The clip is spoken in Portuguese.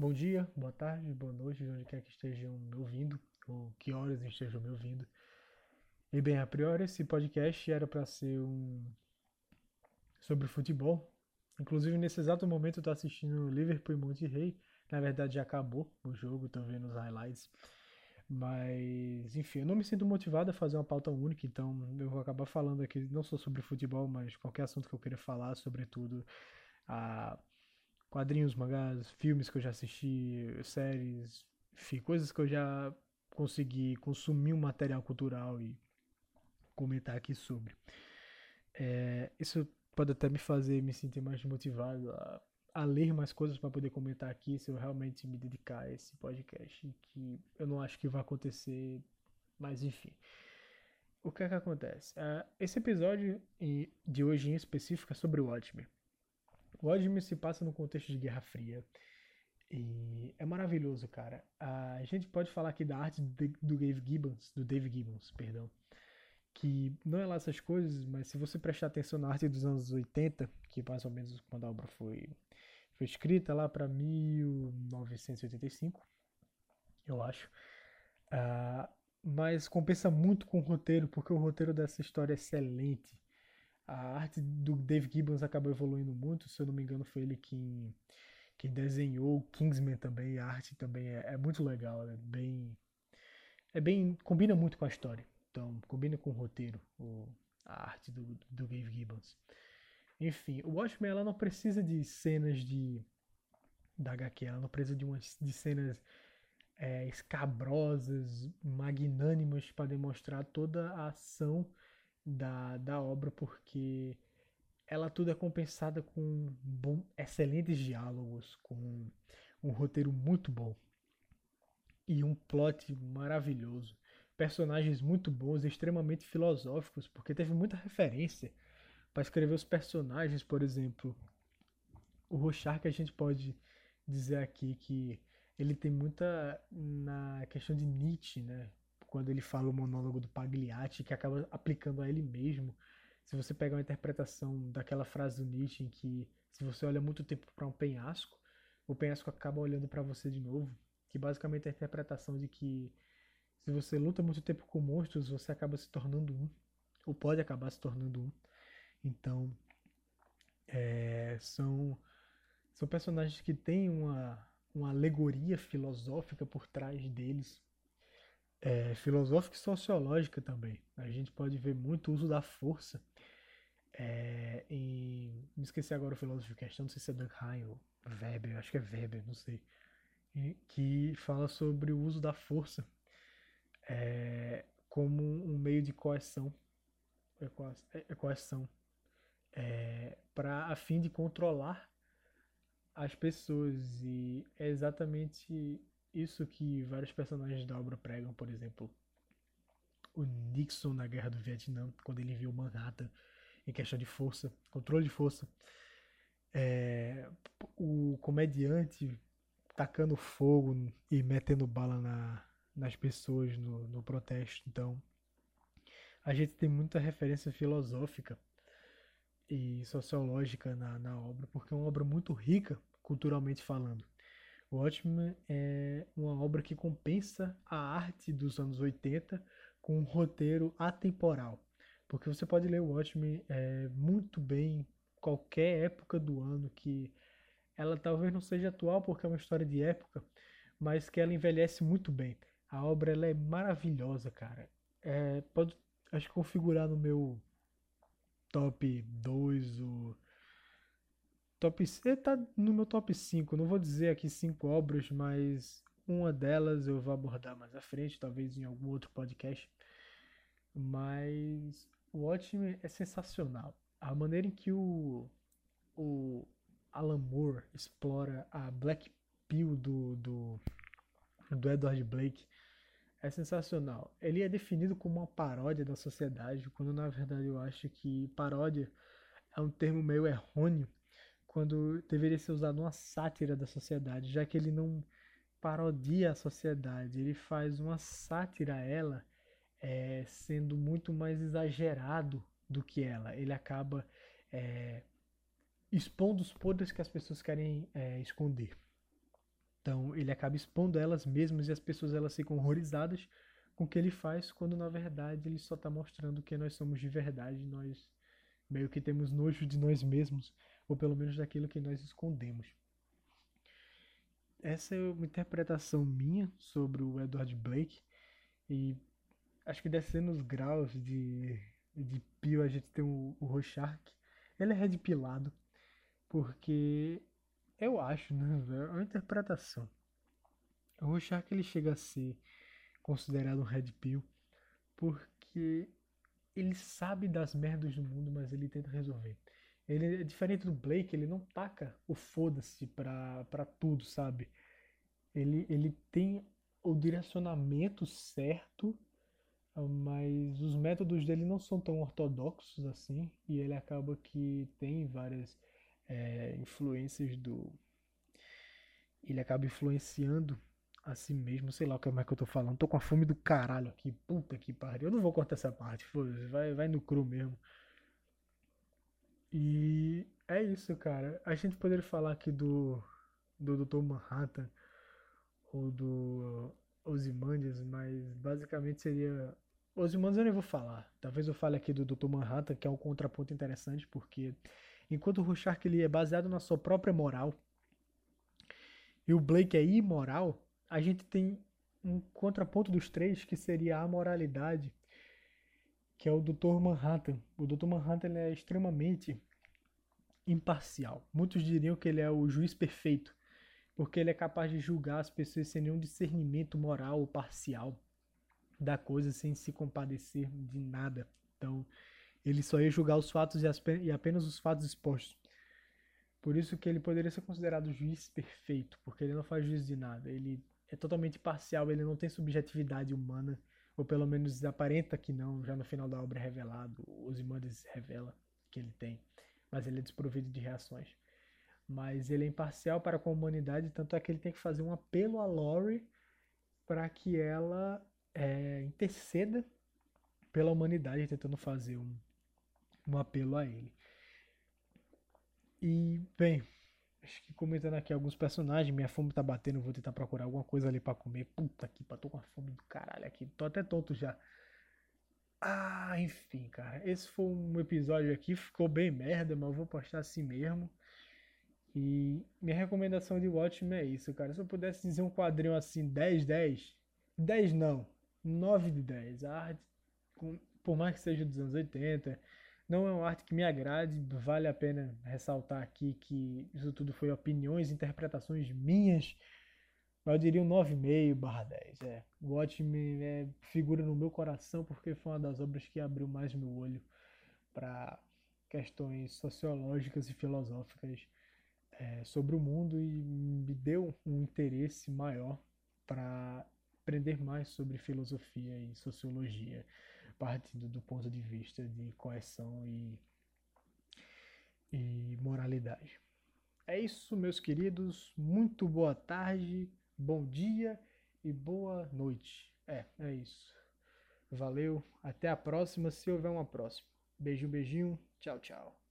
Bom dia, boa tarde, boa noite, de onde quer que estejam me ouvindo, ou que horas estejam me ouvindo. E bem, a priori esse podcast era para ser um sobre futebol. Inclusive nesse exato momento eu tô assistindo Liverpool e Monterrey. Na verdade já acabou o jogo, tô vendo os highlights. Mas, enfim, eu não me sinto motivado a fazer uma pauta única, então eu vou acabar falando aqui não só sobre futebol, mas qualquer assunto que eu queira falar, sobretudo a quadrinhos, mangás, filmes que eu já assisti, séries, enfim, coisas que eu já consegui consumir um material cultural e comentar aqui sobre. É, isso pode até me fazer me sentir mais motivado a a ler mais coisas para poder comentar aqui se eu realmente me dedicar a esse podcast, que eu não acho que vai acontecer, mas enfim. O que é que acontece? Uh, esse episódio de hoje em específico é sobre o Watchmen. Watchmen se passa no contexto de Guerra Fria e é maravilhoso, cara. A gente pode falar aqui da arte do Dave Gibbons, do Dave Gibbons, perdão, que não é lá essas coisas, mas se você prestar atenção na arte dos anos 80, que mais ou menos quando a obra foi foi escrita lá para 1985, eu acho. Uh, mas compensa muito com o roteiro, porque o roteiro dessa história é excelente. A arte do Dave Gibbons acabou evoluindo muito, se eu não me engano foi ele quem, quem desenhou Kingsman também, a arte também é, é muito legal, é bem, é bem, combina muito com a história, então combina com o roteiro, o, a arte do, do Dave Gibbons. Enfim, o Watchmen ela não precisa de cenas de da HQ, ela não precisa de umas de cenas é, escabrosas, magnânimas para demonstrar toda a ação da, da obra, porque ela tudo é compensada com bom, excelentes diálogos, com um roteiro muito bom e um plot maravilhoso, personagens muito bons, extremamente filosóficos, porque teve muita referência para escrever os personagens, por exemplo. O Rochar que a gente pode dizer aqui que ele tem muita na questão de Nietzsche, né? Quando ele fala o monólogo do Pagliatti, que acaba aplicando a ele mesmo. Se você pegar uma interpretação daquela frase do Nietzsche em que se você olha muito tempo para um penhasco, o penhasco acaba olhando para você de novo, que basicamente é a interpretação de que se você luta muito tempo com monstros, você acaba se tornando um, ou pode acabar se tornando um. Então, é, são, são personagens que têm uma, uma alegoria filosófica por trás deles, é, filosófica e sociológica também. A gente pode ver muito uso da força. É, em, me esqueci agora o filósofo questão, não sei se é Durkheim ou Weber, acho que é Weber, não sei, que fala sobre o uso da força é, como um meio de coerção, coerção é, para a fim de controlar as pessoas e é exatamente isso que vários personagens da obra pregam, por exemplo, o Nixon na Guerra do Vietnã, quando ele viu Manhattan em questão de força, controle de força, é, o comediante tacando fogo e metendo bala na, nas pessoas no, no protesto. Então, a gente tem muita referência filosófica e sociológica na, na obra, porque é uma obra muito rica culturalmente falando. O Watchmen é uma obra que compensa a arte dos anos 80 com um roteiro atemporal. Porque você pode ler o Watchmen é, muito bem qualquer época do ano que ela talvez não seja atual porque é uma história de época, mas que ela envelhece muito bem. A obra ela é maravilhosa, cara. É, pode acho configurar no meu top 2, o top ele tá no meu top 5. Não vou dizer aqui cinco obras, mas uma delas eu vou abordar mais à frente, talvez em algum outro podcast. Mas o Watchmen é sensacional. A maneira em que o, o Alan Moore explora a Black Pill do, do, do Edward Blake é sensacional. Ele é definido como uma paródia da sociedade, quando na verdade eu acho que paródia é um termo meio errôneo, quando deveria ser usado uma sátira da sociedade, já que ele não parodia a sociedade, ele faz uma sátira a ela, é, sendo muito mais exagerado do que ela. Ele acaba é, expondo os podres que as pessoas querem é, esconder. Então ele acaba expondo elas mesmas e as pessoas elas ficam horrorizadas com o que ele faz, quando na verdade ele só está mostrando que nós somos de verdade, nós meio que temos nojo de nós mesmos, ou pelo menos daquilo que nós escondemos. Essa é uma interpretação minha sobre o Edward Blake, e acho que descendo os graus de, de pio a gente tem o, o Rorschach. Ele é red pilado, porque eu acho, né, é uma interpretação. O Rorschach ele chega a ser considerado um red pill porque ele sabe das merdas do mundo, mas ele tenta resolver. Ele é diferente do Blake, ele não taca o foda-se pra, pra tudo, sabe? Ele, ele tem o direcionamento certo, mas os métodos dele não são tão ortodoxos assim, e ele acaba que tem várias é, influências do. Ele acaba influenciando a si mesmo, sei lá como é que eu tô falando. Tô com a fome do caralho aqui, puta que pariu. Eu não vou cortar essa parte, vai, vai no cru mesmo. E é isso, cara. A gente poderia falar aqui do, do Dr. Manhattan ou do Ozymandias, mas basicamente seria. Ozymandias eu nem vou falar. Talvez eu fale aqui do Dr. Manhattan, que é um contraponto interessante, porque enquanto o Rorschach ele é baseado na sua própria moral e o Blake é imoral, a gente tem um contraponto dos três que seria a moralidade, que é o Dr. Manhattan. O Dr. Manhattan é extremamente imparcial. Muitos diriam que ele é o juiz perfeito, porque ele é capaz de julgar as pessoas sem nenhum discernimento moral ou parcial da coisa, sem se compadecer de nada. Então, ele só ia julgar os fatos e apenas os fatos expostos. Por isso que ele poderia ser considerado o juiz perfeito, porque ele não faz juízo de nada. Ele é totalmente parcial, ele não tem subjetividade humana, ou pelo menos aparenta que não, já no final da obra é revelado, os Imandes revela que ele tem, mas ele é desprovido de reações. Mas ele é imparcial para com a humanidade, tanto é que ele tem que fazer um apelo a Lori para que ela é, interceda pela humanidade, tentando fazer um, um apelo a ele. E, bem, Acho que comentando aqui alguns personagens, minha fome tá batendo, vou tentar procurar alguma coisa ali para comer. Puta que pariu, tô com a fome do caralho aqui. Tô até tonto já. Ah, enfim, cara. Esse foi um episódio aqui, ficou bem merda, mas eu vou postar assim mesmo. E minha recomendação de Watchmen é isso, cara. Se eu pudesse dizer um quadrinho assim, 10, 10. 10 não, 9 de 10. A arte, por mais que seja dos anos 80, não é uma arte que me agrade, vale a pena ressaltar aqui que isso tudo foi opiniões, interpretações minhas. Eu diria um 9,5 barra 10. É. Watchmen é, figura no meu coração porque foi uma das obras que abriu mais meu olho para questões sociológicas e filosóficas é, sobre o mundo e me deu um interesse maior para aprender mais sobre filosofia e sociologia partindo do ponto de vista de coerção e, e moralidade. É isso, meus queridos. Muito boa tarde, bom dia e boa noite. É, é isso. Valeu, até a próxima, se houver uma próxima. Beijinho, beijinho. Tchau, tchau.